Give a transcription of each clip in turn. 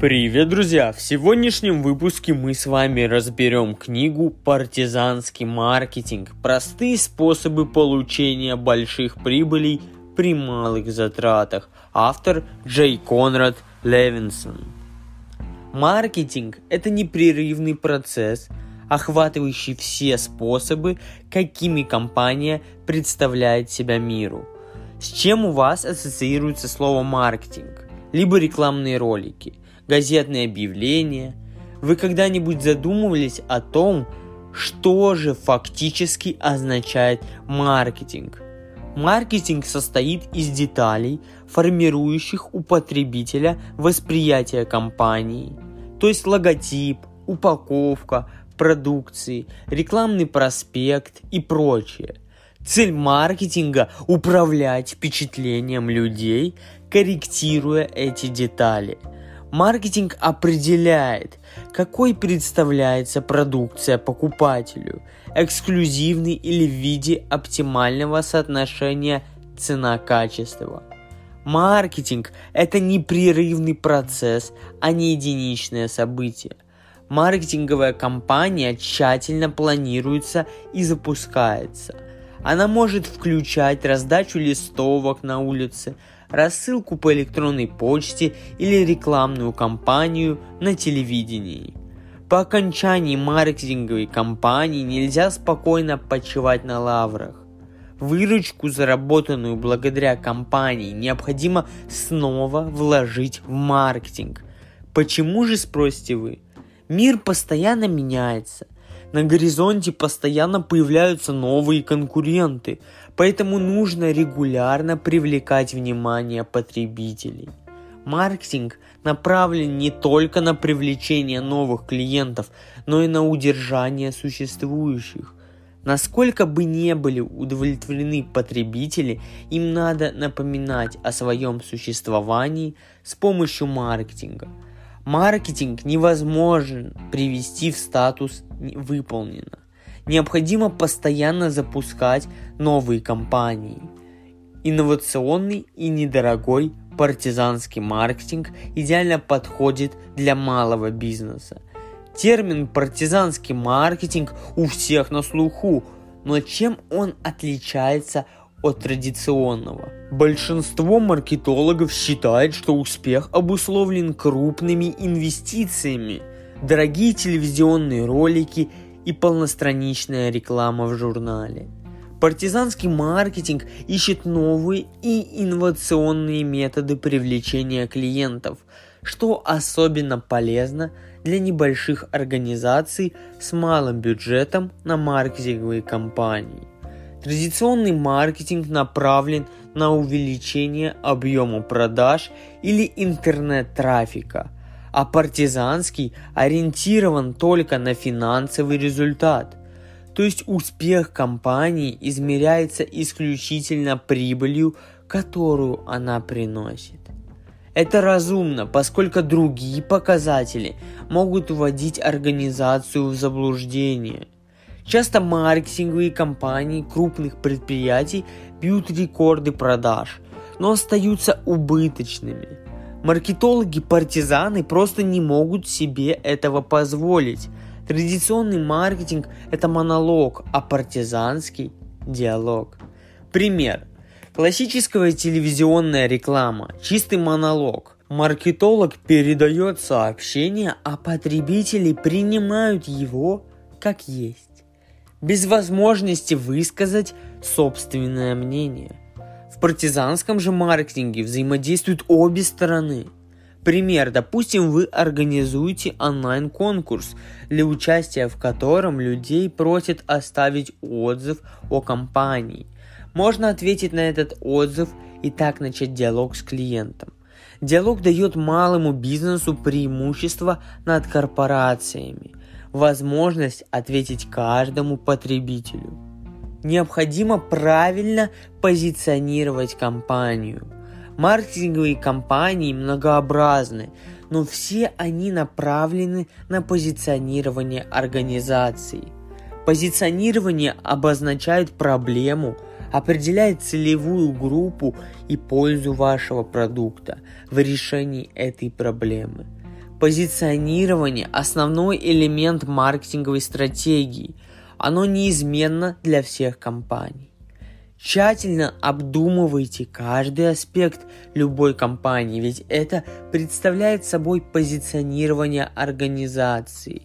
Привет, друзья! В сегодняшнем выпуске мы с вами разберем книгу «Партизанский маркетинг. Простые способы получения больших прибылей при малых затратах». Автор Джей Конрад Левинсон. Маркетинг – это непрерывный процесс, охватывающий все способы, какими компания представляет себя миру. С чем у вас ассоциируется слово маркетинг? Либо рекламные ролики – газетные объявления. Вы когда-нибудь задумывались о том, что же фактически означает маркетинг? Маркетинг состоит из деталей, формирующих у потребителя восприятие компании, то есть логотип, упаковка, продукции, рекламный проспект и прочее. Цель маркетинга – управлять впечатлением людей, корректируя эти детали – Маркетинг определяет, какой представляется продукция покупателю, эксклюзивный или в виде оптимального соотношения цена-качество. Маркетинг – это непрерывный процесс, а не единичное событие. Маркетинговая кампания тщательно планируется и запускается. Она может включать раздачу листовок на улице, рассылку по электронной почте или рекламную кампанию на телевидении. По окончании маркетинговой кампании нельзя спокойно почивать на лаврах. Выручку, заработанную благодаря кампании, необходимо снова вложить в маркетинг. Почему же, спросите вы? Мир постоянно меняется – на горизонте постоянно появляются новые конкуренты, поэтому нужно регулярно привлекать внимание потребителей. Маркетинг направлен не только на привлечение новых клиентов, но и на удержание существующих. Насколько бы не были удовлетворены потребители, им надо напоминать о своем существовании с помощью маркетинга – Маркетинг невозможен привести в статус «выполнено». Необходимо постоянно запускать новые компании. Инновационный и недорогой партизанский маркетинг идеально подходит для малого бизнеса. Термин партизанский маркетинг у всех на слуху, но чем он отличается от традиционного. Большинство маркетологов считает, что успех обусловлен крупными инвестициями, дорогие телевизионные ролики и полностраничная реклама в журнале. Партизанский маркетинг ищет новые и инновационные методы привлечения клиентов, что особенно полезно для небольших организаций с малым бюджетом на маркетинговые кампании. Традиционный маркетинг направлен на увеличение объема продаж или интернет-трафика, а партизанский ориентирован только на финансовый результат. То есть успех компании измеряется исключительно прибылью, которую она приносит. Это разумно, поскольку другие показатели могут вводить организацию в заблуждение – Часто маркетинговые компании крупных предприятий бьют рекорды продаж, но остаются убыточными. Маркетологи-партизаны просто не могут себе этого позволить. Традиционный маркетинг – это монолог, а партизанский – диалог. Пример. Классическая телевизионная реклама – чистый монолог. Маркетолог передает сообщение, а потребители принимают его как есть без возможности высказать собственное мнение. В партизанском же маркетинге взаимодействуют обе стороны. Пример, допустим, вы организуете онлайн-конкурс, для участия в котором людей просят оставить отзыв о компании. Можно ответить на этот отзыв и так начать диалог с клиентом. Диалог дает малому бизнесу преимущество над корпорациями возможность ответить каждому потребителю. Необходимо правильно позиционировать компанию. Маркетинговые компании многообразны, но все они направлены на позиционирование организации. Позиционирование обозначает проблему, определяет целевую группу и пользу вашего продукта в решении этой проблемы – Позиционирование – основной элемент маркетинговой стратегии. Оно неизменно для всех компаний. Тщательно обдумывайте каждый аспект любой компании, ведь это представляет собой позиционирование организации.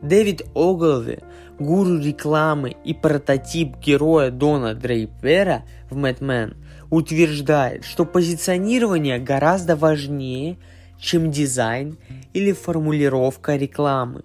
Дэвид Оглви, гуру рекламы и прототип героя Дона Дрейпера в Мэтмен, утверждает, что позиционирование гораздо важнее, чем дизайн или формулировка рекламы.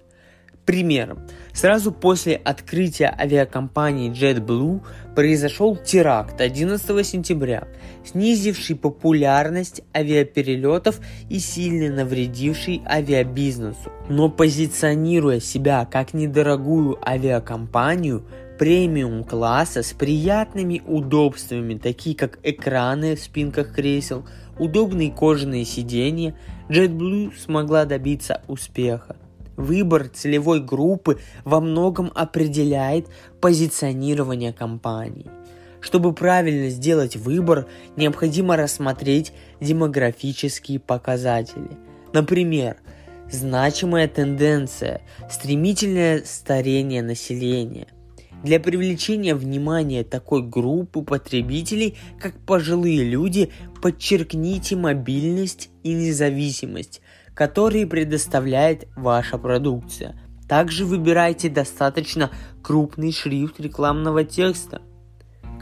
Примером, сразу после открытия авиакомпании JetBlue произошел теракт 11 сентября, снизивший популярность авиаперелетов и сильно навредивший авиабизнесу. Но позиционируя себя как недорогую авиакомпанию, премиум класса с приятными удобствами, такие как экраны в спинках кресел, удобные кожаные сиденья, JetBlue смогла добиться успеха. Выбор целевой группы во многом определяет позиционирование компании. Чтобы правильно сделать выбор, необходимо рассмотреть демографические показатели. Например, значимая тенденция – стремительное старение населения. Для привлечения внимания такой группы потребителей, как пожилые люди, подчеркните мобильность и независимость, которые предоставляет ваша продукция. Также выбирайте достаточно крупный шрифт рекламного текста.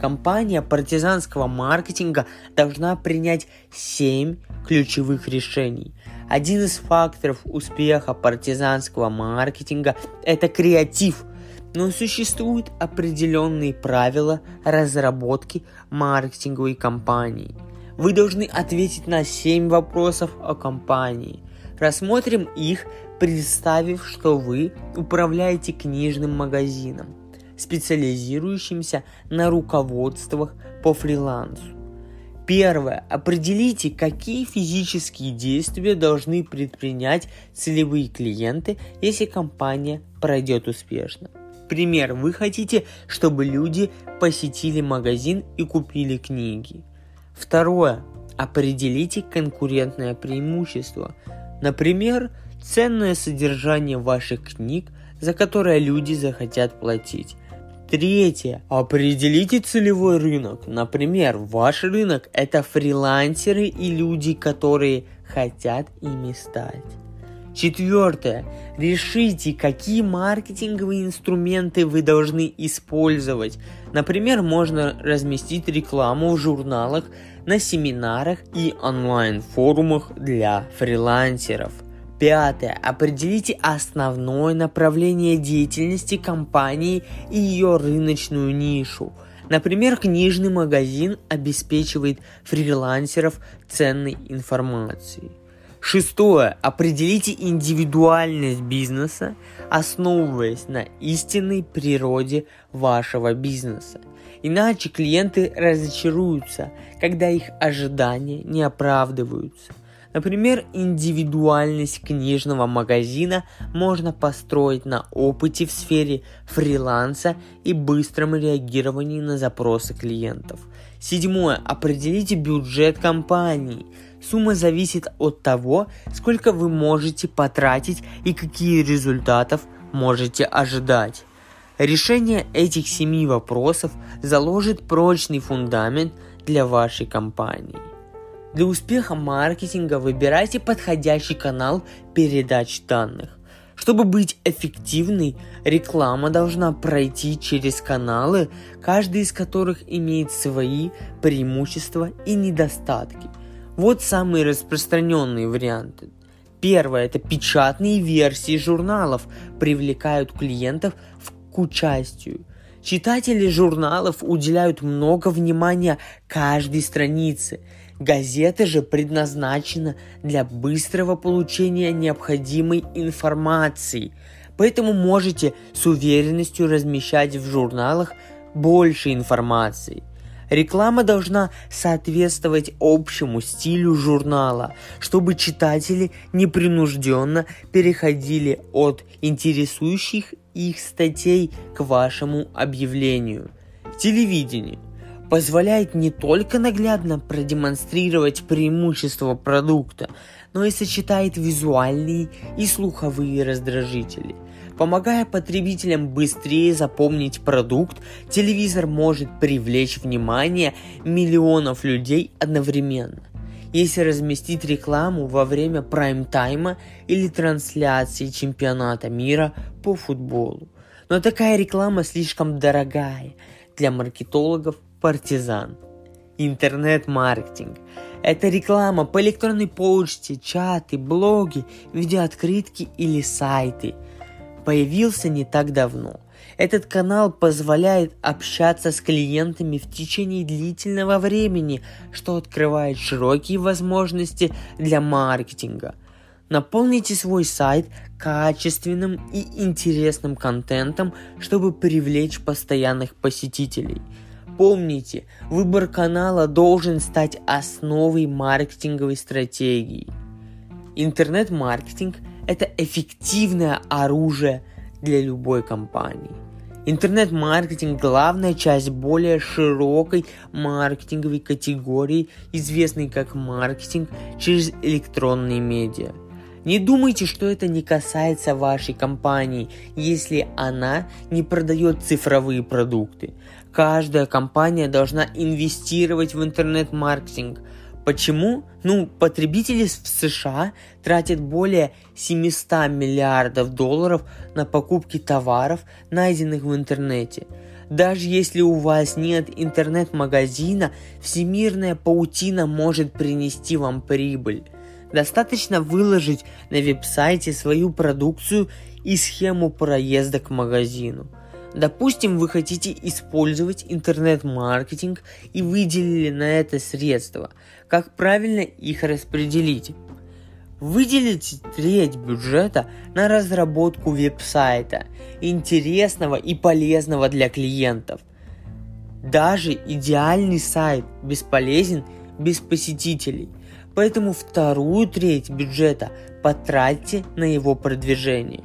Компания партизанского маркетинга должна принять 7 ключевых решений. Один из факторов успеха партизанского маркетинга – это креатив, но существуют определенные правила разработки маркетинговой кампании. Вы должны ответить на 7 вопросов о компании – Рассмотрим их, представив, что вы управляете книжным магазином, специализирующимся на руководствах по фрилансу. Первое. Определите, какие физические действия должны предпринять целевые клиенты, если компания пройдет успешно. Пример. Вы хотите, чтобы люди посетили магазин и купили книги. Второе. Определите конкурентное преимущество – Например, ценное содержание ваших книг, за которое люди захотят платить. Третье. Определите целевой рынок. Например, ваш рынок – это фрилансеры и люди, которые хотят ими стать. Четвертое. Решите, какие маркетинговые инструменты вы должны использовать. Например, можно разместить рекламу в журналах, на семинарах и онлайн-форумах для фрилансеров. Пятое. Определите основное направление деятельности компании и ее рыночную нишу. Например, книжный магазин обеспечивает фрилансеров ценной информацией. Шестое. Определите индивидуальность бизнеса, основываясь на истинной природе вашего бизнеса. Иначе клиенты разочаруются, когда их ожидания не оправдываются. Например, индивидуальность книжного магазина можно построить на опыте в сфере фриланса и быстром реагировании на запросы клиентов. Седьмое. Определите бюджет компании. Сумма зависит от того, сколько вы можете потратить и какие результатов можете ожидать. Решение этих семи вопросов заложит прочный фундамент для вашей компании. Для успеха маркетинга выбирайте подходящий канал передач данных. Чтобы быть эффективной, реклама должна пройти через каналы, каждый из которых имеет свои преимущества и недостатки. Вот самые распространенные варианты. Первое – это печатные версии журналов привлекают клиентов к участию. Читатели журналов уделяют много внимания каждой странице. Газета же предназначена для быстрого получения необходимой информации, поэтому можете с уверенностью размещать в журналах больше информации. Реклама должна соответствовать общему стилю журнала, чтобы читатели непринужденно переходили от интересующих их статей к вашему объявлению. Телевидение. позволяет не только наглядно продемонстрировать преимущества продукта, но и сочетает визуальные и слуховые раздражители. Помогая потребителям быстрее запомнить продукт, телевизор может привлечь внимание миллионов людей одновременно. Если разместить рекламу во время прайм-тайма или трансляции чемпионата мира по футболу. Но такая реклама слишком дорогая для маркетологов партизан. Интернет-маркетинг – это реклама по электронной почте, чаты, блоги, видеооткрытки или сайты. Появился не так давно. Этот канал позволяет общаться с клиентами в течение длительного времени, что открывает широкие возможности для маркетинга. Наполните свой сайт качественным и интересным контентом, чтобы привлечь постоянных посетителей – Помните, выбор канала должен стать основой маркетинговой стратегии. Интернет-маркетинг – это эффективное оружие для любой компании. Интернет-маркетинг – главная часть более широкой маркетинговой категории, известной как маркетинг через электронные медиа. Не думайте, что это не касается вашей компании, если она не продает цифровые продукты. Каждая компания должна инвестировать в интернет-маркетинг. Почему? Ну, потребители в США тратят более 700 миллиардов долларов на покупки товаров, найденных в интернете. Даже если у вас нет интернет-магазина, всемирная паутина может принести вам прибыль. Достаточно выложить на веб-сайте свою продукцию и схему проезда к магазину – Допустим, вы хотите использовать интернет-маркетинг и выделили на это средства. Как правильно их распределить? Выделите треть бюджета на разработку веб-сайта, интересного и полезного для клиентов. Даже идеальный сайт бесполезен без посетителей, поэтому вторую треть бюджета потратьте на его продвижение.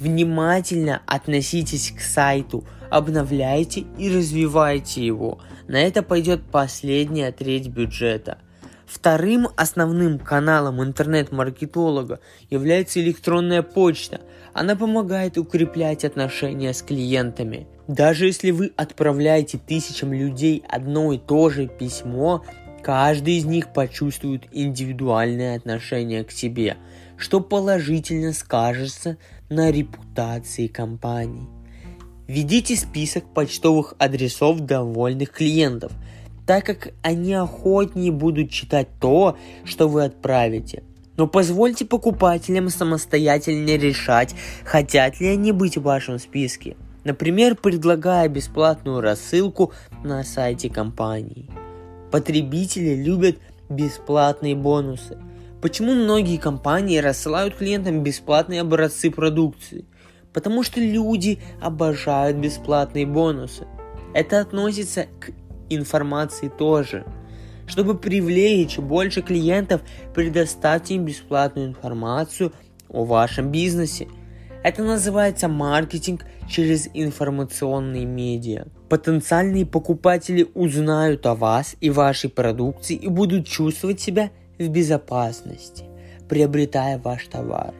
Внимательно относитесь к сайту, обновляйте и развивайте его. На это пойдет последняя треть бюджета. Вторым основным каналом интернет-маркетолога является электронная почта. Она помогает укреплять отношения с клиентами. Даже если вы отправляете тысячам людей одно и то же письмо, каждый из них почувствует индивидуальное отношение к себе, что положительно скажется на репутации компании. Введите список почтовых адресов довольных клиентов, так как они охотнее будут читать то, что вы отправите. Но позвольте покупателям самостоятельно решать, хотят ли они быть в вашем списке. Например, предлагая бесплатную рассылку на сайте компании. Потребители любят бесплатные бонусы – Почему многие компании рассылают клиентам бесплатные образцы продукции? Потому что люди обожают бесплатные бонусы. Это относится к информации тоже. Чтобы привлечь больше клиентов, предоставьте им бесплатную информацию о вашем бизнесе. Это называется маркетинг через информационные медиа. Потенциальные покупатели узнают о вас и вашей продукции и будут чувствовать себя в безопасности, приобретая ваш товар.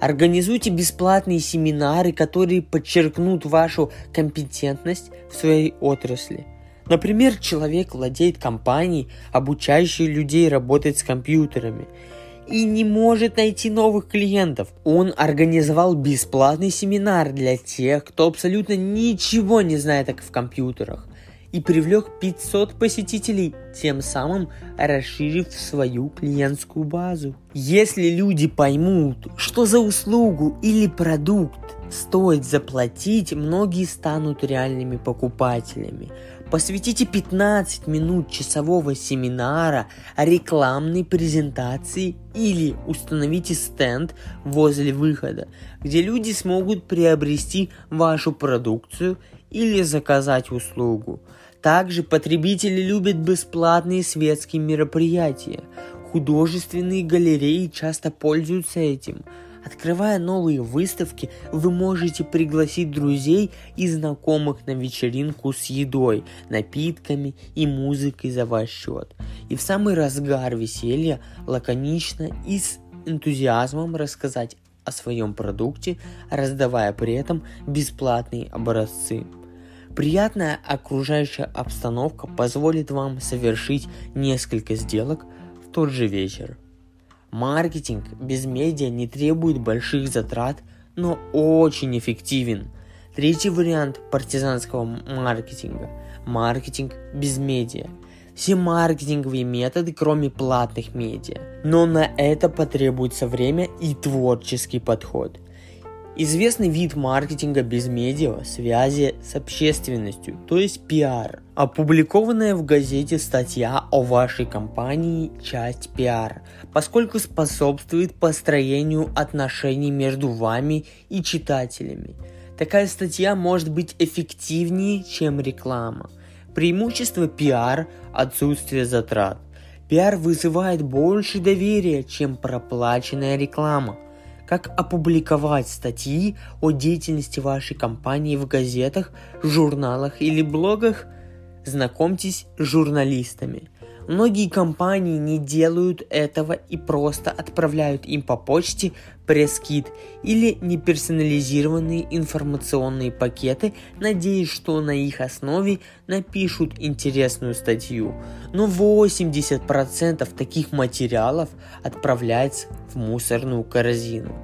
Организуйте бесплатные семинары, которые подчеркнут вашу компетентность в своей отрасли. Например, человек владеет компанией, обучающей людей работать с компьютерами, и не может найти новых клиентов. Он организовал бесплатный семинар для тех, кто абсолютно ничего не знает о компьютерах и привлек 500 посетителей, тем самым расширив свою клиентскую базу. Если люди поймут, что за услугу или продукт стоит заплатить, многие станут реальными покупателями. Посвятите 15 минут часового семинара, рекламной презентации или установите стенд возле выхода, где люди смогут приобрести вашу продукцию или заказать услугу. Также потребители любят бесплатные светские мероприятия. Художественные галереи часто пользуются этим. Открывая новые выставки, вы можете пригласить друзей и знакомых на вечеринку с едой, напитками и музыкой за ваш счет. И в самый разгар веселья лаконично и с энтузиазмом рассказать о своем продукте, раздавая при этом бесплатные образцы. Приятная окружающая обстановка позволит вам совершить несколько сделок в тот же вечер. Маркетинг без медиа не требует больших затрат, но очень эффективен. Третий вариант партизанского маркетинга – маркетинг без медиа. Все маркетинговые методы, кроме платных медиа. Но на это потребуется время и творческий подход. Известный вид маркетинга без медиа – связи с общественностью, то есть пиар. Опубликованная в газете статья о вашей компании – часть пиар, поскольку способствует построению отношений между вами и читателями. Такая статья может быть эффективнее, чем реклама. Преимущество пиар – отсутствие затрат. Пиар вызывает больше доверия, чем проплаченная реклама – как опубликовать статьи о деятельности вашей компании в газетах, журналах или блогах, знакомьтесь с журналистами. Многие компании не делают этого и просто отправляют им по почте пресс-кит или неперсонализированные информационные пакеты, надеясь, что на их основе напишут интересную статью. Но 80% таких материалов отправляется в мусорную корзину.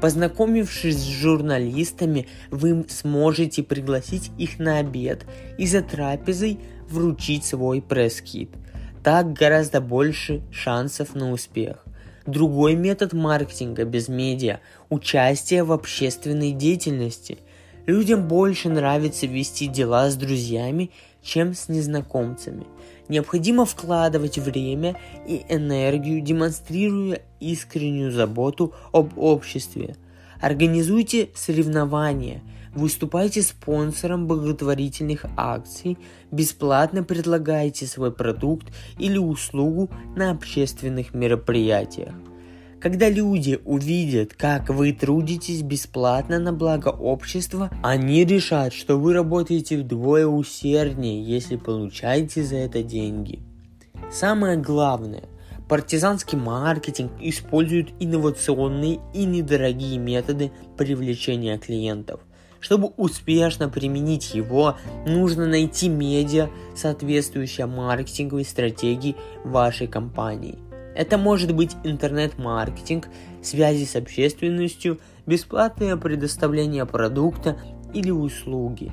Познакомившись с журналистами, вы сможете пригласить их на обед и за трапезой вручить свой пресс-кит – так гораздо больше шансов на успех. Другой метод маркетинга без медиа – участие в общественной деятельности. Людям больше нравится вести дела с друзьями, чем с незнакомцами. Необходимо вкладывать время и энергию, демонстрируя искреннюю заботу об обществе. Организуйте соревнования – Выступайте спонсором благотворительных акций, бесплатно предлагайте свой продукт или услугу на общественных мероприятиях. Когда люди увидят, как вы трудитесь бесплатно на благо общества, они решат, что вы работаете вдвое усерднее, если получаете за это деньги. Самое главное, партизанский маркетинг использует инновационные и недорогие методы привлечения клиентов. Чтобы успешно применить его, нужно найти медиа, соответствующее маркетинговой стратегии вашей компании. Это может быть интернет-маркетинг, связи с общественностью, бесплатное предоставление продукта или услуги.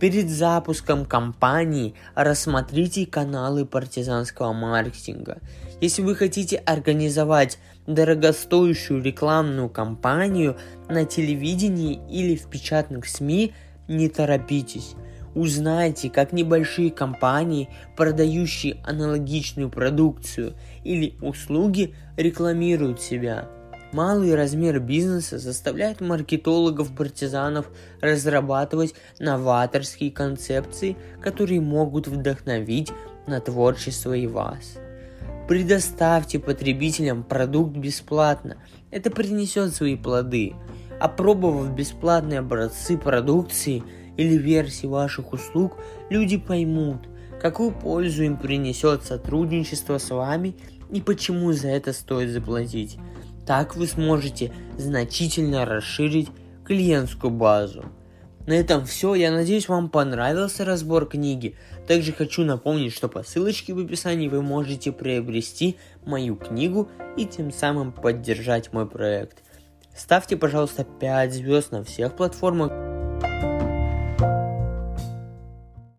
Перед запуском кампании рассмотрите каналы партизанского маркетинга. Если вы хотите организовать дорогостоящую рекламную кампанию на телевидении или в печатных СМИ, не торопитесь. Узнайте, как небольшие компании, продающие аналогичную продукцию или услуги, рекламируют себя. Малый размер бизнеса заставляет маркетологов-партизанов разрабатывать новаторские концепции, которые могут вдохновить на творчество и вас. Предоставьте потребителям продукт бесплатно. Это принесет свои плоды. Опробовав бесплатные образцы продукции или версии ваших услуг, люди поймут, какую пользу им принесет сотрудничество с вами и почему за это стоит заплатить. Так вы сможете значительно расширить клиентскую базу. На этом все. Я надеюсь, вам понравился разбор книги. Также хочу напомнить, что по ссылочке в описании вы можете приобрести мою книгу и тем самым поддержать мой проект. Ставьте, пожалуйста, 5 звезд на всех платформах.